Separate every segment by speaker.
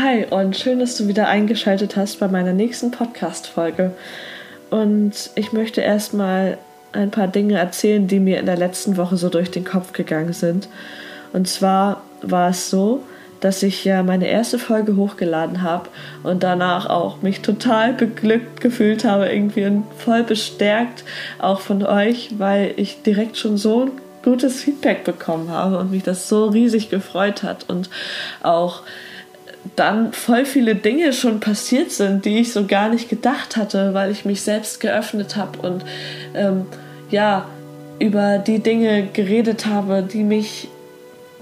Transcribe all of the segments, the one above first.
Speaker 1: Hi und schön, dass du wieder eingeschaltet hast bei meiner nächsten Podcast-Folge. Und ich möchte erstmal ein paar Dinge erzählen, die mir in der letzten Woche so durch den Kopf gegangen sind. Und zwar war es so, dass ich ja meine erste Folge hochgeladen habe und danach auch mich total beglückt gefühlt habe, irgendwie und voll bestärkt, auch von euch, weil ich direkt schon so ein gutes Feedback bekommen habe und mich das so riesig gefreut hat und auch dann voll viele Dinge schon passiert sind, die ich so gar nicht gedacht hatte, weil ich mich selbst geöffnet habe und ähm, ja, über die Dinge geredet habe, die mich,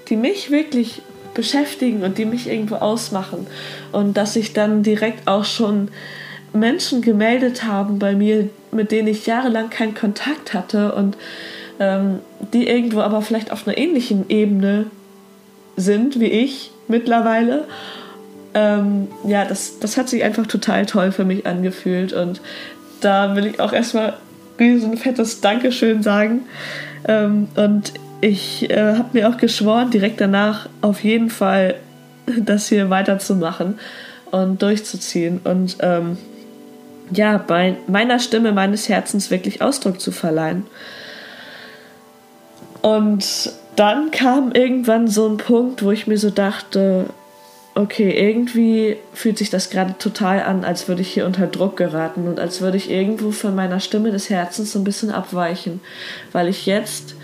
Speaker 1: die mich wirklich beschäftigen und die mich irgendwo ausmachen. Und dass sich dann direkt auch schon Menschen gemeldet haben bei mir, mit denen ich jahrelang keinen Kontakt hatte und ähm, die irgendwo aber vielleicht auf einer ähnlichen Ebene sind wie ich mittlerweile ähm, ja, das, das hat sich einfach total toll für mich angefühlt und da will ich auch erstmal riesen fettes Dankeschön sagen. Ähm, und ich äh, habe mir auch geschworen, direkt danach auf jeden Fall das hier weiterzumachen und durchzuziehen und ähm, ja, bei meiner Stimme meines Herzens wirklich Ausdruck zu verleihen. Und dann kam irgendwann so ein Punkt, wo ich mir so dachte, okay, irgendwie fühlt sich das gerade total an, als würde ich hier unter Druck geraten und als würde ich irgendwo von meiner Stimme des Herzens so ein bisschen abweichen, weil ich jetzt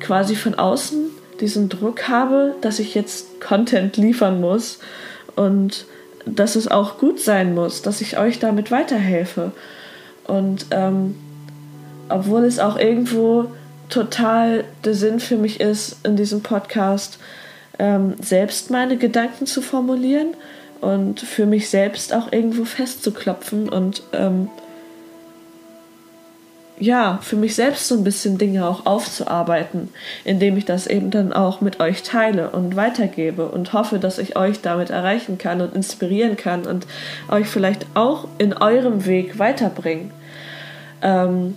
Speaker 1: quasi von außen diesen Druck habe, dass ich jetzt Content liefern muss und dass es auch gut sein muss, dass ich euch damit weiterhelfe. Und ähm, obwohl es auch irgendwo total der Sinn für mich ist in diesem Podcast, ähm, selbst meine Gedanken zu formulieren und für mich selbst auch irgendwo festzuklopfen und ähm, ja, für mich selbst so ein bisschen Dinge auch aufzuarbeiten, indem ich das eben dann auch mit euch teile und weitergebe und hoffe, dass ich euch damit erreichen kann und inspirieren kann und euch vielleicht auch in eurem Weg weiterbringen. Ähm,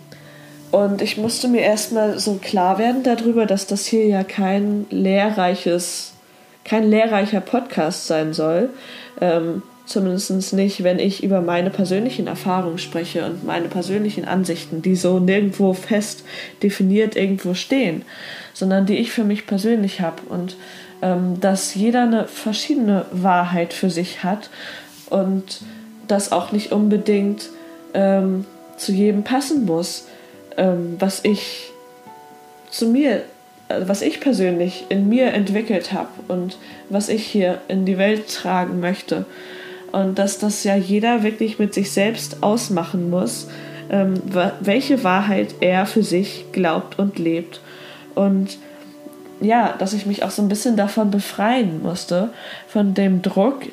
Speaker 1: und ich musste mir erstmal so klar werden darüber, dass das hier ja kein lehrreiches kein lehrreicher Podcast sein soll. Ähm, Zumindest nicht, wenn ich über meine persönlichen Erfahrungen spreche und meine persönlichen Ansichten, die so nirgendwo fest definiert irgendwo stehen, sondern die ich für mich persönlich habe. Und ähm, dass jeder eine verschiedene Wahrheit für sich hat und das auch nicht unbedingt ähm, zu jedem passen muss, ähm, was ich zu mir was ich persönlich in mir entwickelt habe und was ich hier in die Welt tragen möchte. Und dass das ja jeder wirklich mit sich selbst ausmachen muss, ähm, welche Wahrheit er für sich glaubt und lebt. Und ja, dass ich mich auch so ein bisschen davon befreien musste, von dem Druck,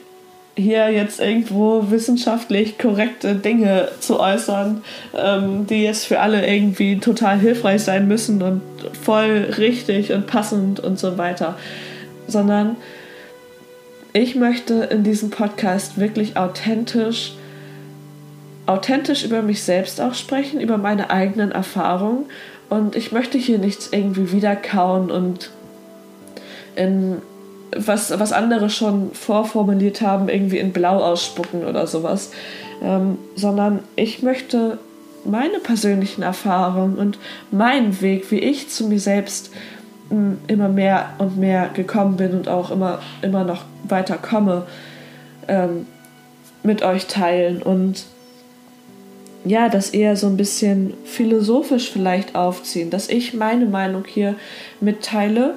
Speaker 1: hier jetzt irgendwo wissenschaftlich korrekte Dinge zu äußern, ähm, die jetzt für alle irgendwie total hilfreich sein müssen und voll richtig und passend und so weiter, sondern ich möchte in diesem Podcast wirklich authentisch authentisch über mich selbst auch sprechen, über meine eigenen Erfahrungen. Und ich möchte hier nichts irgendwie wiederkauen und in was, was andere schon vorformuliert haben, irgendwie in Blau ausspucken oder sowas, ähm, sondern ich möchte meine persönlichen Erfahrungen und meinen Weg, wie ich zu mir selbst mh, immer mehr und mehr gekommen bin und auch immer, immer noch weiter komme, ähm, mit euch teilen und ja, das eher so ein bisschen philosophisch vielleicht aufziehen, dass ich meine Meinung hier mitteile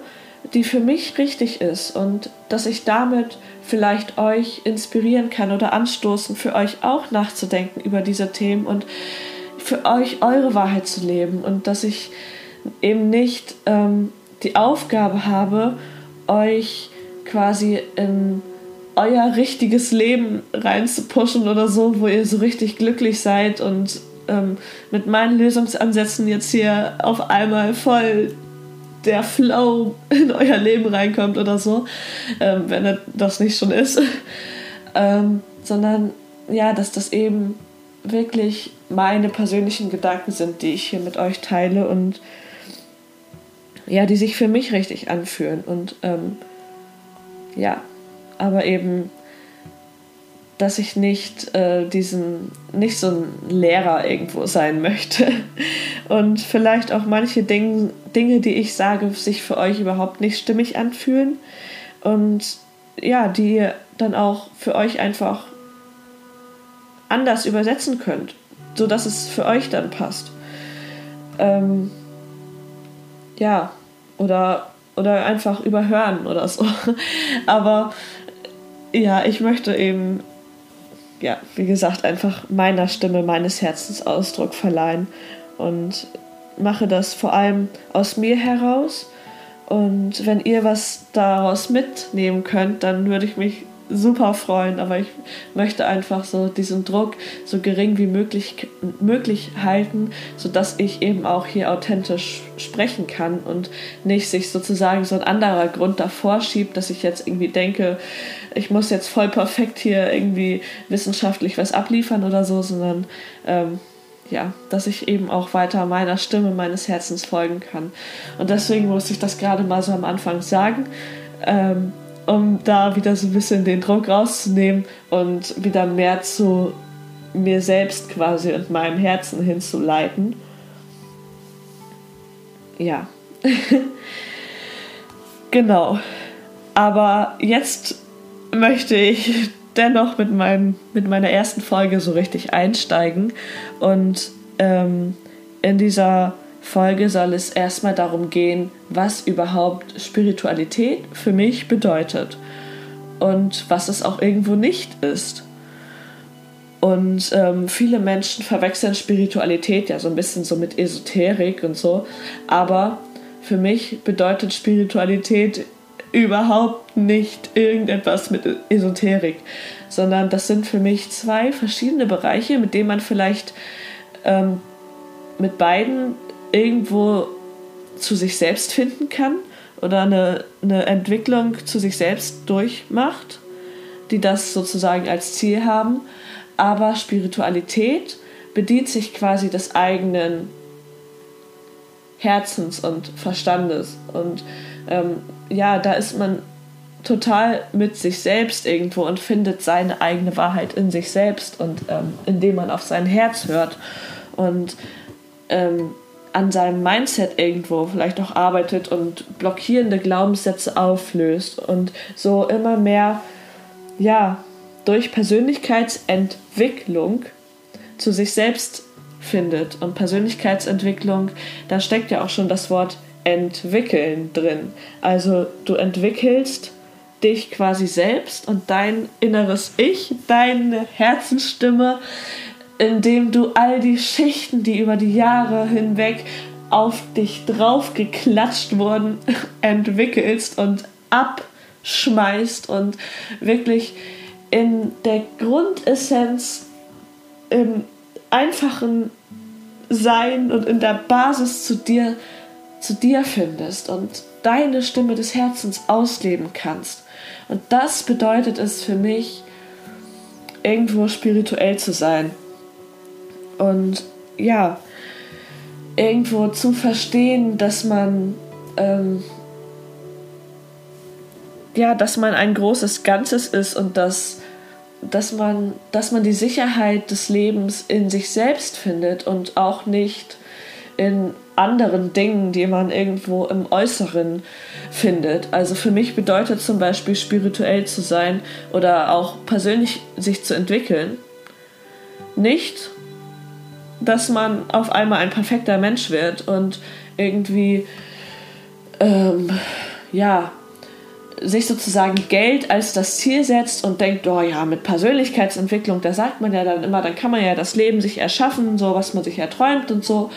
Speaker 1: die für mich richtig ist und dass ich damit vielleicht euch inspirieren kann oder anstoßen, für euch auch nachzudenken über diese Themen und für euch eure Wahrheit zu leben und dass ich eben nicht ähm, die Aufgabe habe, euch quasi in euer richtiges Leben reinzupushen oder so, wo ihr so richtig glücklich seid und ähm, mit meinen Lösungsansätzen jetzt hier auf einmal voll der Flow in euer Leben reinkommt oder so, ähm, wenn er das nicht schon ist, ähm, sondern ja, dass das eben wirklich meine persönlichen Gedanken sind, die ich hier mit euch teile und ja, die sich für mich richtig anfühlen und ähm, ja, aber eben dass ich nicht äh, diesen, nicht so ein Lehrer irgendwo sein möchte. Und vielleicht auch manche Ding, Dinge, die ich sage, sich für euch überhaupt nicht stimmig anfühlen. Und ja, die ihr dann auch für euch einfach anders übersetzen könnt, sodass es für euch dann passt. Ähm, ja, oder, oder einfach überhören oder so. Aber ja, ich möchte eben ja, wie gesagt, einfach meiner Stimme, meines Herzens Ausdruck verleihen und mache das vor allem aus mir heraus. Und wenn ihr was daraus mitnehmen könnt, dann würde ich mich super freuen, aber ich möchte einfach so diesen Druck so gering wie möglich, möglich halten, sodass ich eben auch hier authentisch sprechen kann und nicht sich sozusagen so ein anderer Grund davor schiebt, dass ich jetzt irgendwie denke, ich muss jetzt voll perfekt hier irgendwie wissenschaftlich was abliefern oder so, sondern ähm, ja, dass ich eben auch weiter meiner Stimme, meines Herzens folgen kann. Und deswegen muss ich das gerade mal so am Anfang sagen. Ähm, um da wieder so ein bisschen den Druck rauszunehmen und wieder mehr zu mir selbst quasi und meinem Herzen hinzuleiten. Ja. genau. Aber jetzt möchte ich dennoch mit, meinem, mit meiner ersten Folge so richtig einsteigen. Und ähm, in dieser Folge soll es erstmal darum gehen, was überhaupt Spiritualität für mich bedeutet und was es auch irgendwo nicht ist. Und ähm, viele Menschen verwechseln Spiritualität ja so ein bisschen so mit Esoterik und so. Aber für mich bedeutet Spiritualität überhaupt nicht irgendetwas mit Esoterik, sondern das sind für mich zwei verschiedene Bereiche, mit denen man vielleicht ähm, mit beiden irgendwo zu sich selbst finden kann oder eine, eine Entwicklung zu sich selbst durchmacht, die das sozusagen als Ziel haben. Aber Spiritualität bedient sich quasi des eigenen Herzens und Verstandes. Und ähm, ja, da ist man total mit sich selbst irgendwo und findet seine eigene Wahrheit in sich selbst und ähm, indem man auf sein Herz hört. Und ähm, an seinem Mindset irgendwo vielleicht auch arbeitet und blockierende Glaubenssätze auflöst und so immer mehr, ja, durch Persönlichkeitsentwicklung zu sich selbst findet. Und Persönlichkeitsentwicklung, da steckt ja auch schon das Wort entwickeln drin. Also du entwickelst dich quasi selbst und dein inneres Ich, deine Herzensstimme indem du all die Schichten, die über die Jahre hinweg auf dich drauf geklatscht wurden, entwickelst und abschmeißt und wirklich in der Grundessenz im einfachen Sein und in der Basis zu dir zu dir findest und deine Stimme des Herzens ausleben kannst. Und das bedeutet es für mich, irgendwo spirituell zu sein. Und ja, irgendwo zu verstehen, dass man ähm, ja, dass man ein großes Ganzes ist und dass, dass, man, dass man die Sicherheit des Lebens in sich selbst findet und auch nicht in anderen Dingen, die man irgendwo im Äußeren findet. Also für mich bedeutet zum Beispiel spirituell zu sein oder auch persönlich sich zu entwickeln, nicht dass man auf einmal ein perfekter Mensch wird und irgendwie, ähm, ja, sich sozusagen Geld als das Ziel setzt und denkt, oh ja, mit Persönlichkeitsentwicklung, da sagt man ja dann immer, dann kann man ja das Leben sich erschaffen, so was man sich erträumt und so.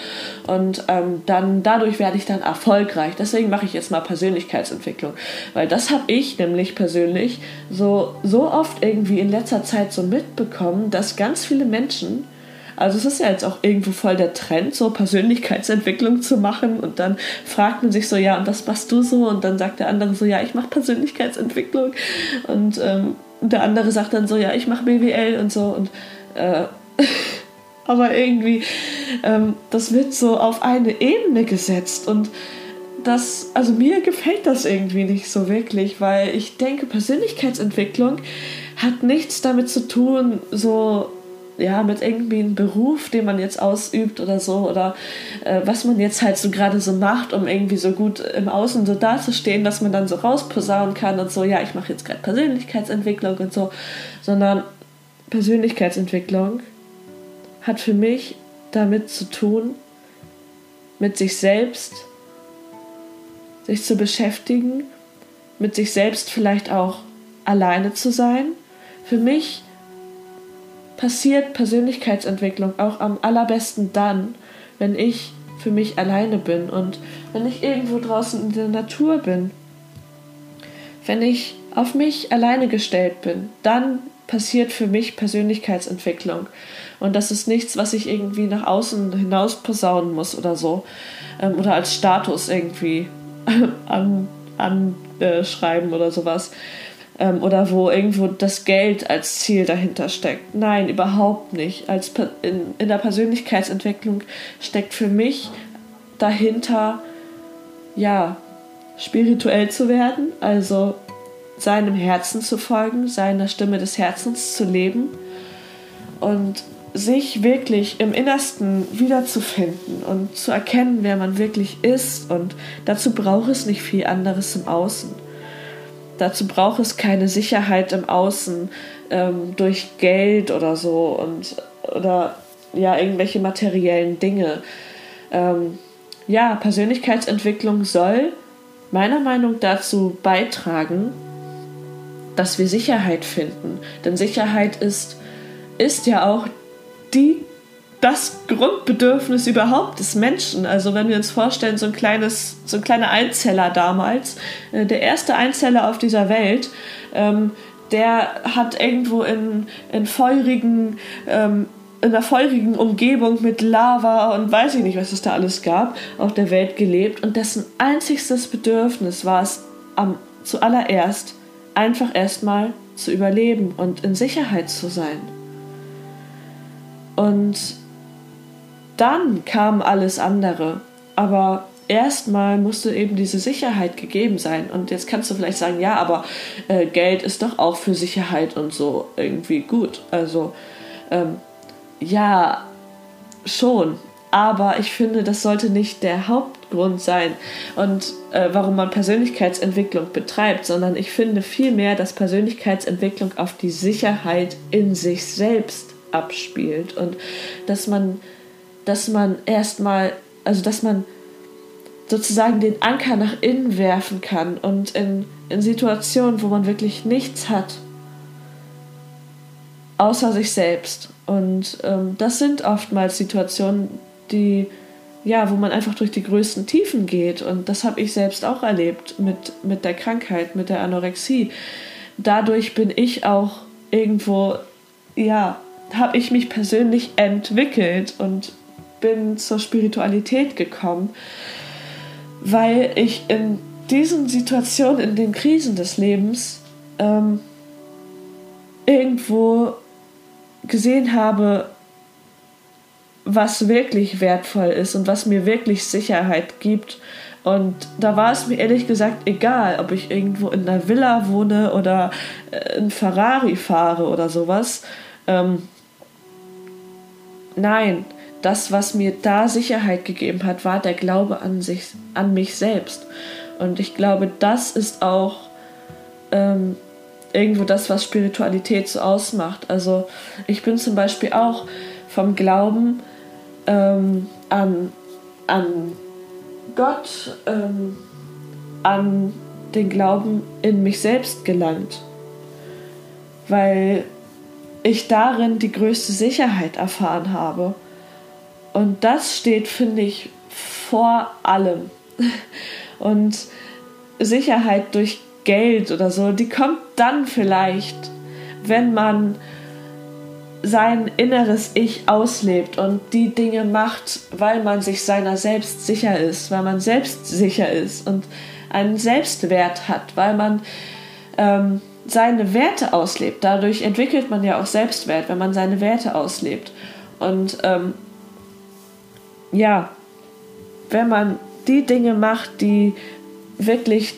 Speaker 1: Und ähm, dann dadurch werde ich dann erfolgreich. Deswegen mache ich jetzt mal Persönlichkeitsentwicklung. Weil das habe ich nämlich persönlich so, so oft irgendwie in letzter Zeit so mitbekommen, dass ganz viele Menschen also es ist ja jetzt auch irgendwo voll der Trend, so Persönlichkeitsentwicklung zu machen. Und dann fragt man sich so, ja, und was machst du so? Und dann sagt der andere so, ja, ich mache Persönlichkeitsentwicklung. Und ähm, der andere sagt dann so, ja, ich mache BWL und so. Und äh, aber irgendwie, ähm, das wird so auf eine Ebene gesetzt. Und das, also mir gefällt das irgendwie nicht so wirklich, weil ich denke, Persönlichkeitsentwicklung hat nichts damit zu tun, so ja, mit irgendwie einem Beruf, den man jetzt ausübt oder so, oder äh, was man jetzt halt so gerade so macht, um irgendwie so gut im Außen so dazustehen, dass man dann so rausposaunen kann und so, ja, ich mache jetzt gerade Persönlichkeitsentwicklung und so, sondern Persönlichkeitsentwicklung hat für mich damit zu tun, mit sich selbst sich zu beschäftigen, mit sich selbst vielleicht auch alleine zu sein. Für mich passiert Persönlichkeitsentwicklung auch am allerbesten dann, wenn ich für mich alleine bin und wenn ich irgendwo draußen in der Natur bin. Wenn ich auf mich alleine gestellt bin, dann passiert für mich Persönlichkeitsentwicklung. Und das ist nichts, was ich irgendwie nach außen hinaus posaunen muss oder so. Ähm, oder als Status irgendwie anschreiben an, äh, oder sowas ähm, oder wo irgendwo das Geld als Ziel dahinter steckt. Nein, überhaupt nicht. Als in, in der Persönlichkeitsentwicklung steckt für mich dahinter, ja, spirituell zu werden, also seinem Herzen zu folgen, seiner Stimme des Herzens zu leben und sich wirklich im Innersten wiederzufinden und zu erkennen, wer man wirklich ist. Und dazu braucht es nicht viel anderes im Außen. Dazu braucht es keine Sicherheit im Außen ähm, durch Geld oder so und oder ja irgendwelche materiellen Dinge. Ähm, ja, Persönlichkeitsentwicklung soll meiner Meinung dazu beitragen, dass wir Sicherheit finden. Denn Sicherheit ist, ist ja auch die das Grundbedürfnis überhaupt des Menschen. Also wenn wir uns vorstellen, so ein kleines, so ein kleiner Einzeller damals, äh, der erste Einzeller auf dieser Welt, ähm, der hat irgendwo in, in feurigen, ähm, in einer feurigen Umgebung mit Lava und weiß ich nicht, was es da alles gab, auf der Welt gelebt und dessen einzigstes Bedürfnis war es am zuallererst einfach erstmal zu überleben und in Sicherheit zu sein. Und dann kam alles andere. Aber erstmal musste eben diese Sicherheit gegeben sein. Und jetzt kannst du vielleicht sagen, ja, aber äh, Geld ist doch auch für Sicherheit und so irgendwie gut. Also ähm, ja, schon. Aber ich finde, das sollte nicht der Hauptgrund sein und äh, warum man Persönlichkeitsentwicklung betreibt, sondern ich finde vielmehr, dass Persönlichkeitsentwicklung auf die Sicherheit in sich selbst abspielt und dass man dass man erstmal, also dass man sozusagen den Anker nach innen werfen kann und in, in Situationen, wo man wirklich nichts hat, außer sich selbst. Und ähm, das sind oftmals Situationen, die, ja, wo man einfach durch die größten Tiefen geht. Und das habe ich selbst auch erlebt mit, mit der Krankheit, mit der Anorexie. Dadurch bin ich auch irgendwo, ja, habe ich mich persönlich entwickelt und bin zur Spiritualität gekommen, weil ich in diesen Situationen, in den Krisen des Lebens ähm, irgendwo gesehen habe, was wirklich wertvoll ist und was mir wirklich Sicherheit gibt. Und da war es mir ehrlich gesagt egal, ob ich irgendwo in einer Villa wohne oder äh, in Ferrari fahre oder sowas. Ähm, nein, das, was mir da Sicherheit gegeben hat, war der Glaube an sich, an mich selbst. Und ich glaube, das ist auch ähm, irgendwo das, was Spiritualität so ausmacht. Also ich bin zum Beispiel auch vom Glauben ähm, an, an Gott, ähm, an den Glauben in mich selbst gelangt, weil ich darin die größte Sicherheit erfahren habe. Und das steht, finde ich, vor allem. Und Sicherheit durch Geld oder so, die kommt dann vielleicht, wenn man sein inneres Ich auslebt und die Dinge macht, weil man sich seiner selbst sicher ist, weil man selbst sicher ist und einen Selbstwert hat, weil man ähm, seine Werte auslebt. Dadurch entwickelt man ja auch Selbstwert, wenn man seine Werte auslebt. Und ähm, ja, wenn man die Dinge macht, die wirklich,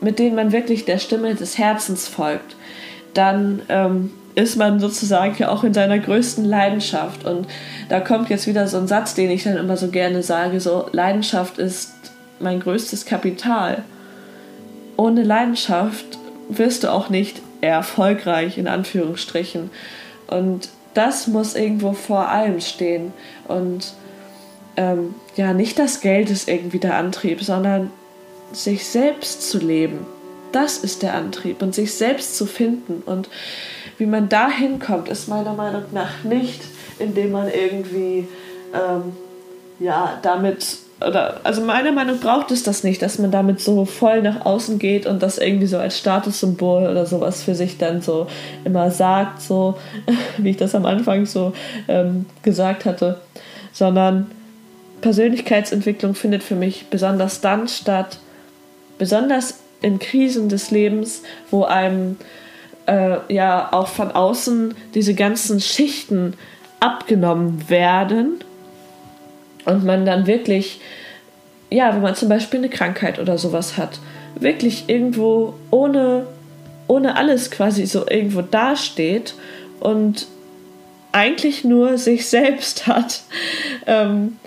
Speaker 1: mit denen man wirklich der Stimme des Herzens folgt, dann ähm, ist man sozusagen ja auch in seiner größten Leidenschaft. Und da kommt jetzt wieder so ein Satz, den ich dann immer so gerne sage, so Leidenschaft ist mein größtes Kapital. Ohne Leidenschaft wirst du auch nicht erfolgreich, in Anführungsstrichen. Und das muss irgendwo vor allem stehen. Und ähm, ja, nicht das Geld ist irgendwie der Antrieb, sondern sich selbst zu leben. Das ist der Antrieb und sich selbst zu finden. Und wie man da hinkommt, ist meiner Meinung nach nicht, indem man irgendwie ähm, ja, damit oder also meiner Meinung nach braucht es das nicht, dass man damit so voll nach außen geht und das irgendwie so als Statussymbol oder sowas für sich dann so immer sagt, so wie ich das am Anfang so ähm, gesagt hatte, sondern Persönlichkeitsentwicklung findet für mich besonders dann statt, besonders in Krisen des Lebens, wo einem äh, ja auch von außen diese ganzen Schichten abgenommen werden und man dann wirklich, ja, wenn man zum Beispiel eine Krankheit oder sowas hat, wirklich irgendwo ohne, ohne alles quasi so irgendwo dasteht und eigentlich nur sich selbst hat. Ähm,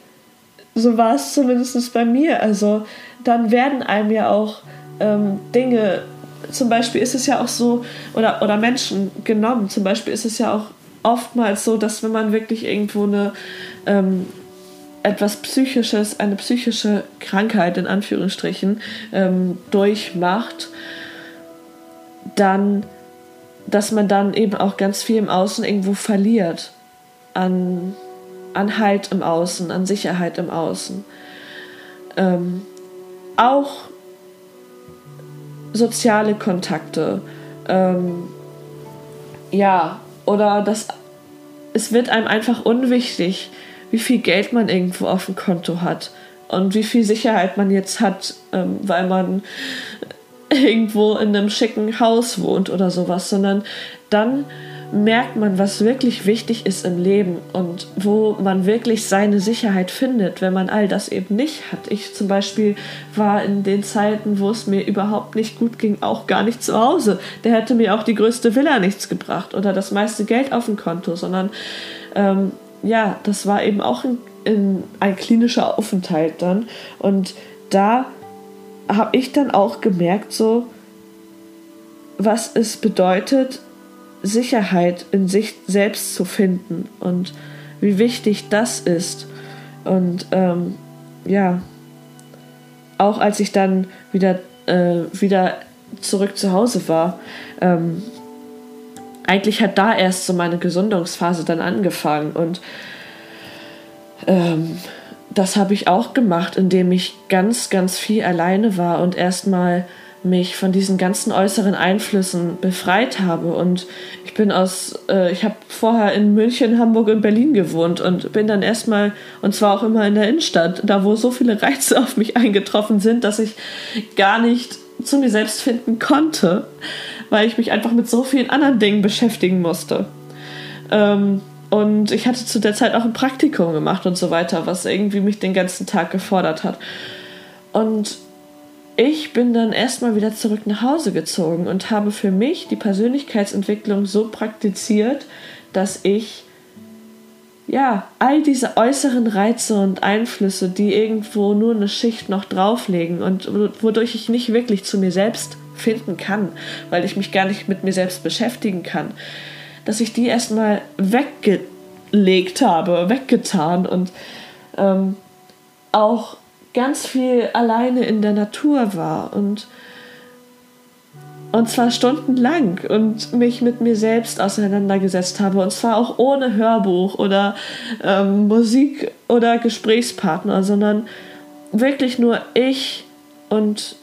Speaker 1: so war es zumindest bei mir. Also dann werden einem ja auch ähm, Dinge, zum Beispiel ist es ja auch so, oder, oder Menschen genommen, zum Beispiel ist es ja auch oftmals so, dass wenn man wirklich irgendwo eine ähm, etwas Psychisches, eine psychische Krankheit in Anführungsstrichen ähm, durchmacht, dann, dass man dann eben auch ganz viel im Außen irgendwo verliert an, an Halt im Außen, an Sicherheit im Außen. Ähm, auch soziale Kontakte, ähm, ja, oder das, es wird einem einfach unwichtig, wie viel Geld man irgendwo auf dem Konto hat und wie viel Sicherheit man jetzt hat, ähm, weil man irgendwo in einem schicken Haus wohnt oder sowas, sondern dann merkt man, was wirklich wichtig ist im Leben und wo man wirklich seine Sicherheit findet, wenn man all das eben nicht hat. Ich zum Beispiel war in den Zeiten, wo es mir überhaupt nicht gut ging, auch gar nicht zu Hause. Der hätte mir auch die größte Villa nichts gebracht oder das meiste Geld auf dem Konto, sondern ähm, ja, das war eben auch in, in ein klinischer Aufenthalt dann. Und da habe ich dann auch gemerkt, so, was es bedeutet, Sicherheit in sich selbst zu finden und wie wichtig das ist. Und ähm, ja, auch als ich dann wieder, äh, wieder zurück zu Hause war, ähm, eigentlich hat da erst so meine Gesundungsphase dann angefangen und ähm, das habe ich auch gemacht, indem ich ganz, ganz viel alleine war und erstmal mich von diesen ganzen äußeren Einflüssen befreit habe. Und ich bin aus, äh, ich habe vorher in München, Hamburg und Berlin gewohnt und bin dann erstmal, und zwar auch immer in der Innenstadt, da wo so viele Reize auf mich eingetroffen sind, dass ich gar nicht zu mir selbst finden konnte weil ich mich einfach mit so vielen anderen Dingen beschäftigen musste. Ähm, und ich hatte zu der Zeit auch ein Praktikum gemacht und so weiter, was irgendwie mich den ganzen Tag gefordert hat. Und ich bin dann erstmal wieder zurück nach Hause gezogen und habe für mich die Persönlichkeitsentwicklung so praktiziert, dass ich ja, all diese äußeren Reize und Einflüsse, die irgendwo nur eine Schicht noch drauflegen und wodurch ich nicht wirklich zu mir selbst finden kann, weil ich mich gar nicht mit mir selbst beschäftigen kann, dass ich die erstmal weggelegt habe, weggetan und ähm, auch ganz viel alleine in der Natur war und und zwar stundenlang und mich mit mir selbst auseinandergesetzt habe und zwar auch ohne Hörbuch oder ähm, Musik oder Gesprächspartner, sondern wirklich nur ich und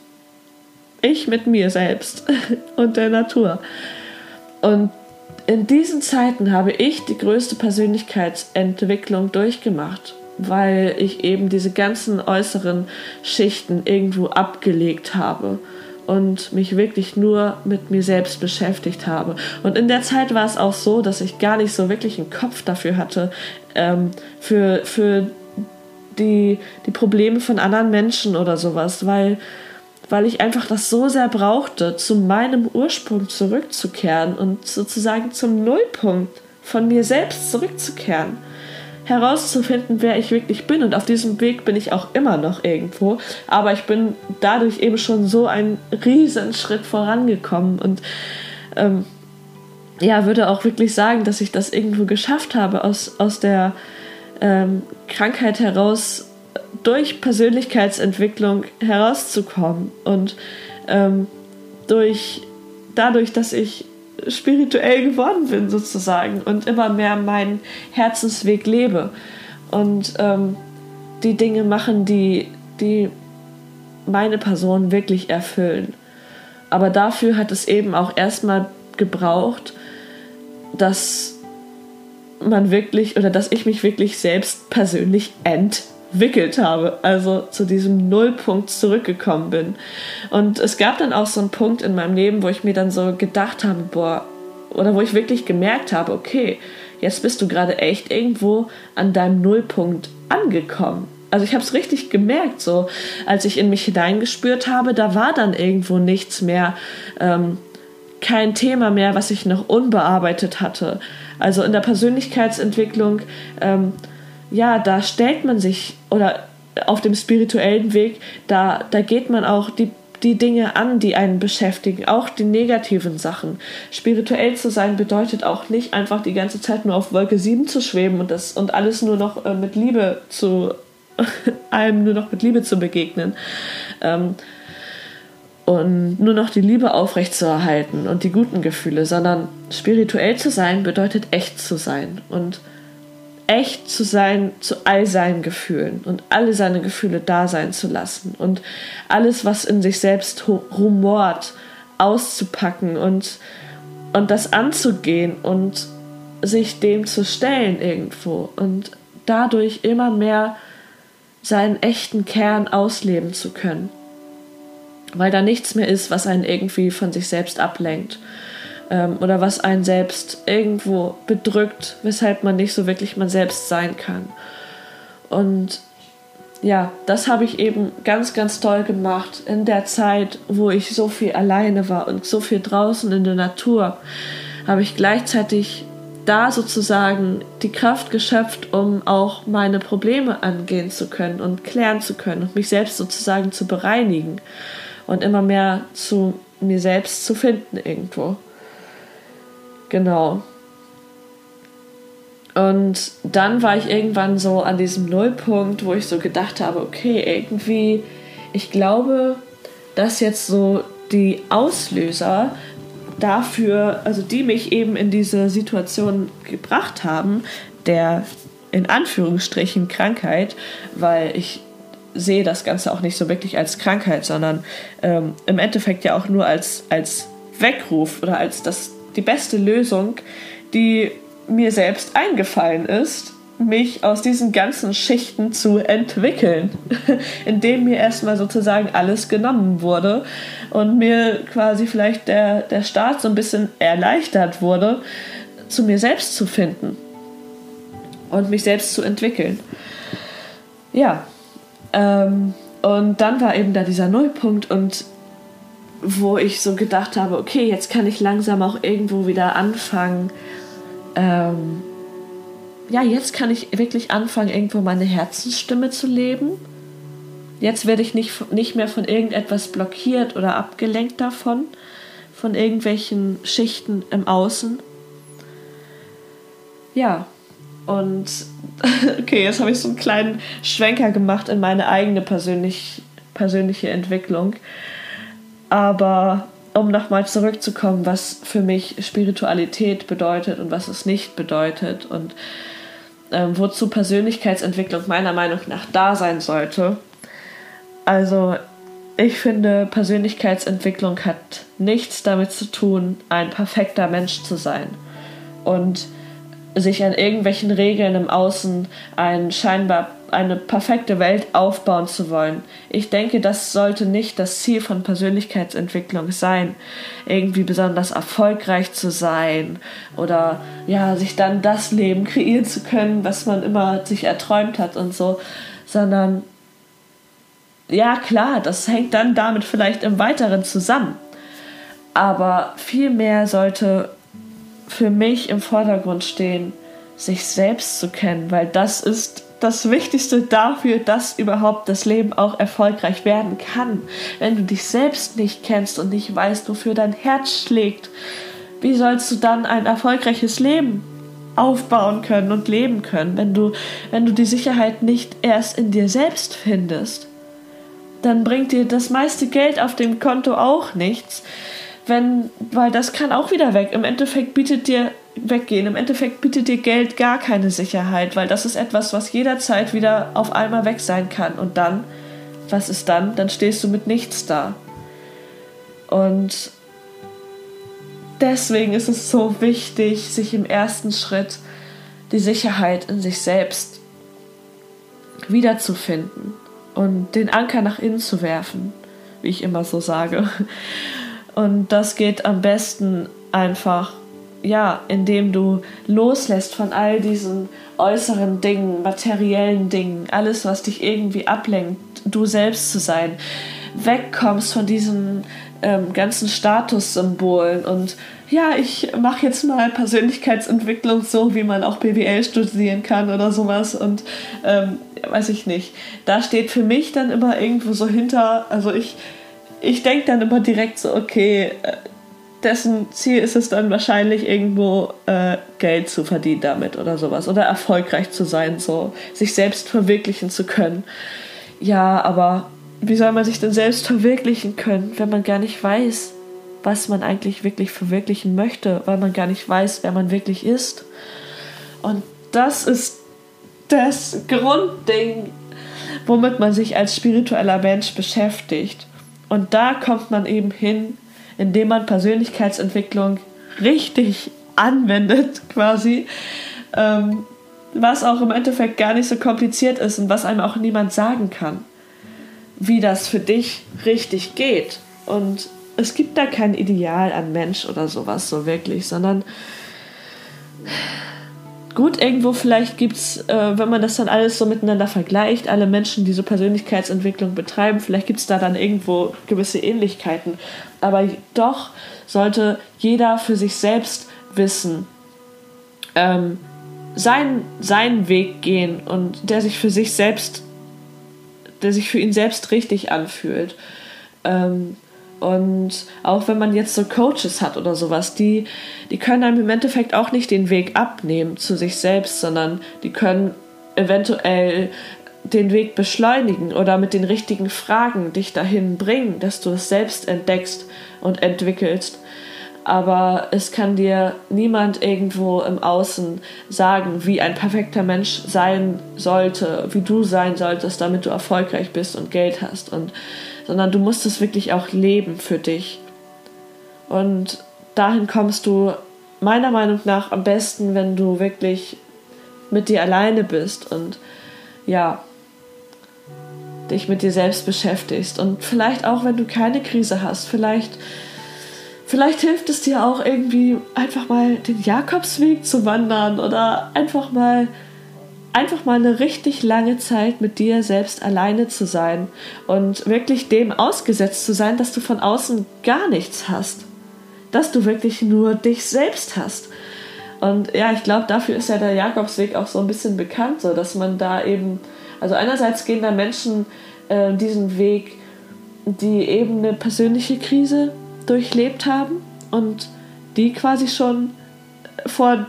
Speaker 1: ich mit mir selbst und der Natur. Und in diesen Zeiten habe ich die größte Persönlichkeitsentwicklung durchgemacht, weil ich eben diese ganzen äußeren Schichten irgendwo abgelegt habe und mich wirklich nur mit mir selbst beschäftigt habe. Und in der Zeit war es auch so, dass ich gar nicht so wirklich einen Kopf dafür hatte, ähm, für, für die, die Probleme von anderen Menschen oder sowas, weil weil ich einfach das so sehr brauchte, zu meinem Ursprung zurückzukehren und sozusagen zum Nullpunkt von mir selbst zurückzukehren herauszufinden, wer ich wirklich bin. Und auf diesem Weg bin ich auch immer noch irgendwo. Aber ich bin dadurch eben schon so einen riesen Schritt vorangekommen und ähm, ja, würde auch wirklich sagen, dass ich das irgendwo geschafft habe, aus, aus der ähm, Krankheit heraus durch Persönlichkeitsentwicklung herauszukommen und ähm, durch dadurch, dass ich spirituell geworden bin sozusagen und immer mehr meinen Herzensweg lebe und ähm, die Dinge machen, die, die meine Person wirklich erfüllen. Aber dafür hat es eben auch erstmal gebraucht, dass man wirklich oder dass ich mich wirklich selbst persönlich entwickelt habe, also zu diesem Nullpunkt zurückgekommen bin. Und es gab dann auch so einen Punkt in meinem Leben, wo ich mir dann so gedacht habe, boah, oder wo ich wirklich gemerkt habe, okay, jetzt bist du gerade echt irgendwo an deinem Nullpunkt angekommen. Also ich habe es richtig gemerkt, so als ich in mich hineingespürt habe, da war dann irgendwo nichts mehr, ähm, kein Thema mehr, was ich noch unbearbeitet hatte. Also in der Persönlichkeitsentwicklung, ähm, ja, da stellt man sich oder auf dem spirituellen Weg, da, da geht man auch die, die Dinge an, die einen beschäftigen, auch die negativen Sachen. Spirituell zu sein bedeutet auch nicht einfach die ganze Zeit nur auf Wolke 7 zu schweben und, das, und alles nur noch äh, mit Liebe zu, allem nur noch mit Liebe zu begegnen. Ähm, und nur noch die Liebe aufrechtzuerhalten und die guten Gefühle, sondern spirituell zu sein bedeutet echt zu sein und echt zu sein zu all seinen Gefühlen und alle seine Gefühle da sein zu lassen und alles, was in sich selbst rumort, auszupacken und, und das anzugehen und sich dem zu stellen irgendwo und dadurch immer mehr seinen echten Kern ausleben zu können. Weil da nichts mehr ist, was einen irgendwie von sich selbst ablenkt ähm, oder was einen selbst irgendwo bedrückt, weshalb man nicht so wirklich man selbst sein kann. Und ja, das habe ich eben ganz, ganz toll gemacht in der Zeit, wo ich so viel alleine war und so viel draußen in der Natur, habe ich gleichzeitig da sozusagen die Kraft geschöpft, um auch meine Probleme angehen zu können und klären zu können und mich selbst sozusagen zu bereinigen und immer mehr zu mir selbst zu finden irgendwo. Genau. Und dann war ich irgendwann so an diesem Nullpunkt, wo ich so gedacht habe, okay, irgendwie, ich glaube, dass jetzt so die Auslöser dafür, also die mich eben in diese Situation gebracht haben, der in Anführungsstrichen Krankheit, weil ich sehe das Ganze auch nicht so wirklich als Krankheit, sondern ähm, im Endeffekt ja auch nur als, als Weckruf oder als das, die beste Lösung, die mir selbst eingefallen ist, mich aus diesen ganzen Schichten zu entwickeln, indem mir erstmal sozusagen alles genommen wurde und mir quasi vielleicht der, der Start so ein bisschen erleichtert wurde, zu mir selbst zu finden und mich selbst zu entwickeln. Ja, ähm, und dann war eben da dieser Nullpunkt und wo ich so gedacht habe, okay, jetzt kann ich langsam auch irgendwo wieder anfangen. Ähm, ja, jetzt kann ich wirklich anfangen, irgendwo meine Herzensstimme zu leben. Jetzt werde ich nicht, nicht mehr von irgendetwas blockiert oder abgelenkt davon, von irgendwelchen Schichten im Außen. Ja, und okay, jetzt habe ich so einen kleinen Schwenker gemacht in meine eigene persönlich, persönliche Entwicklung. Aber um nochmal zurückzukommen, was für mich Spiritualität bedeutet und was es nicht bedeutet und ähm, wozu Persönlichkeitsentwicklung meiner Meinung nach da sein sollte. Also ich finde, Persönlichkeitsentwicklung hat nichts damit zu tun, ein perfekter Mensch zu sein. Und sich an irgendwelchen Regeln im Außen ein scheinbar eine perfekte Welt aufbauen zu wollen. Ich denke, das sollte nicht das Ziel von Persönlichkeitsentwicklung sein, irgendwie besonders erfolgreich zu sein oder ja, sich dann das Leben kreieren zu können, was man immer sich erträumt hat und so, sondern ja klar, das hängt dann damit vielleicht im Weiteren zusammen. Aber vielmehr sollte für mich im Vordergrund stehen, sich selbst zu kennen, weil das ist das Wichtigste dafür, dass überhaupt das Leben auch erfolgreich werden kann. Wenn du dich selbst nicht kennst und nicht weißt, wofür dein Herz schlägt, wie sollst du dann ein erfolgreiches Leben aufbauen können und leben können, wenn du, wenn du die Sicherheit nicht erst in dir selbst findest? Dann bringt dir das meiste Geld auf dem Konto auch nichts, wenn, weil das kann auch wieder weg. Im Endeffekt bietet dir weggehen. Im Endeffekt bietet dir Geld gar keine Sicherheit, weil das ist etwas, was jederzeit wieder auf einmal weg sein kann. Und dann, was ist dann? Dann stehst du mit nichts da. Und deswegen ist es so wichtig, sich im ersten Schritt die Sicherheit in sich selbst wiederzufinden und den Anker nach innen zu werfen, wie ich immer so sage. Und das geht am besten einfach ja, indem du loslässt von all diesen äußeren Dingen, materiellen Dingen, alles, was dich irgendwie ablenkt, du selbst zu sein, wegkommst von diesen ähm, ganzen Statussymbolen und ja, ich mache jetzt mal Persönlichkeitsentwicklung so, wie man auch BWL studieren kann oder sowas und ähm, weiß ich nicht. Da steht für mich dann immer irgendwo so hinter, also ich, ich denke dann immer direkt so, okay, äh, dessen Ziel ist es dann wahrscheinlich irgendwo äh, Geld zu verdienen damit oder sowas oder erfolgreich zu sein, so sich selbst verwirklichen zu können. Ja, aber wie soll man sich denn selbst verwirklichen können, wenn man gar nicht weiß, was man eigentlich wirklich verwirklichen möchte, weil man gar nicht weiß, wer man wirklich ist. Und das ist das Grundding, womit man sich als spiritueller Mensch beschäftigt. Und da kommt man eben hin, indem man Persönlichkeitsentwicklung richtig anwendet, quasi. Ähm, was auch im Endeffekt gar nicht so kompliziert ist und was einem auch niemand sagen kann, wie das für dich richtig geht. Und es gibt da kein Ideal an Mensch oder sowas so wirklich, sondern gut, irgendwo vielleicht gibt es, äh, wenn man das dann alles so miteinander vergleicht, alle Menschen, die so Persönlichkeitsentwicklung betreiben, vielleicht gibt es da dann irgendwo gewisse Ähnlichkeiten. Aber doch sollte jeder für sich selbst wissen, ähm, sein, seinen Weg gehen und der sich für sich selbst, der sich für ihn selbst richtig anfühlt. Ähm, und auch wenn man jetzt so Coaches hat oder sowas, die, die können einem im Endeffekt auch nicht den Weg abnehmen zu sich selbst, sondern die können eventuell den Weg beschleunigen oder mit den richtigen Fragen dich dahin bringen, dass du es selbst entdeckst und entwickelst. Aber es kann dir niemand irgendwo im Außen sagen, wie ein perfekter Mensch sein sollte, wie du sein solltest, damit du erfolgreich bist und Geld hast. Und sondern du musst es wirklich auch leben für dich. Und dahin kommst du meiner Meinung nach am besten, wenn du wirklich mit dir alleine bist und ja, dich mit dir selbst beschäftigst. Und vielleicht auch, wenn du keine Krise hast, vielleicht, vielleicht hilft es dir auch irgendwie einfach mal den Jakobsweg zu wandern oder einfach mal einfach mal eine richtig lange Zeit mit dir selbst alleine zu sein und wirklich dem ausgesetzt zu sein, dass du von außen gar nichts hast. Dass du wirklich nur dich selbst hast. Und ja, ich glaube, dafür ist ja der Jakobsweg auch so ein bisschen bekannt, so dass man da eben, also einerseits gehen da Menschen äh, diesen Weg, die eben eine persönliche Krise durchlebt haben und die quasi schon vor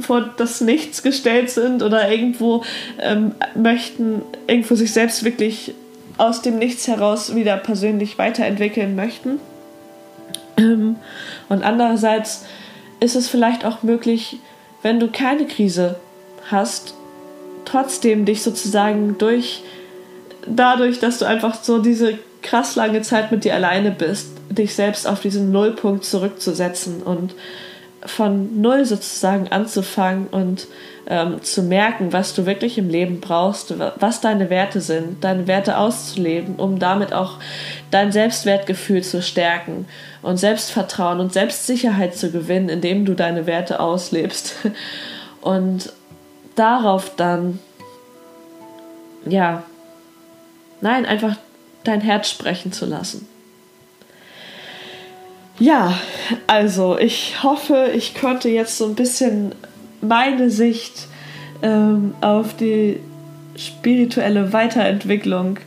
Speaker 1: vor das Nichts gestellt sind oder irgendwo ähm, möchten, irgendwo sich selbst wirklich aus dem Nichts heraus wieder persönlich weiterentwickeln möchten. Ähm, und andererseits ist es vielleicht auch möglich, wenn du keine Krise hast, trotzdem dich sozusagen durch, dadurch, dass du einfach so diese krass lange Zeit mit dir alleine bist, dich selbst auf diesen Nullpunkt zurückzusetzen und von null sozusagen anzufangen und ähm, zu merken, was du wirklich im Leben brauchst, was deine Werte sind, deine Werte auszuleben, um damit auch dein Selbstwertgefühl zu stärken und Selbstvertrauen und Selbstsicherheit zu gewinnen, indem du deine Werte auslebst. Und darauf dann, ja, nein, einfach dein Herz sprechen zu lassen. Ja, also ich hoffe, ich konnte jetzt so ein bisschen meine Sicht ähm, auf die spirituelle Weiterentwicklung,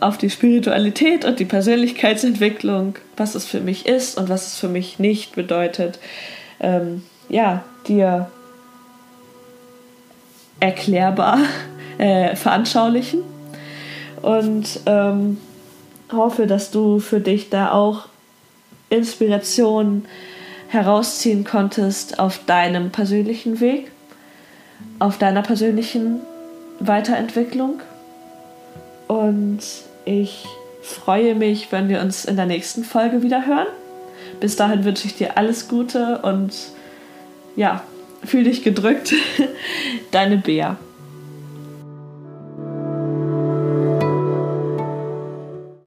Speaker 1: auf die Spiritualität und die Persönlichkeitsentwicklung, was es für mich ist und was es für mich nicht bedeutet, ähm, ja, dir erklärbar äh, veranschaulichen. Und ähm, hoffe, dass du für dich da auch Inspiration herausziehen konntest auf deinem persönlichen Weg, auf deiner persönlichen Weiterentwicklung. Und ich freue mich, wenn wir uns in der nächsten Folge wieder hören. Bis dahin wünsche ich dir alles Gute und ja, fühl dich gedrückt. Deine Bea.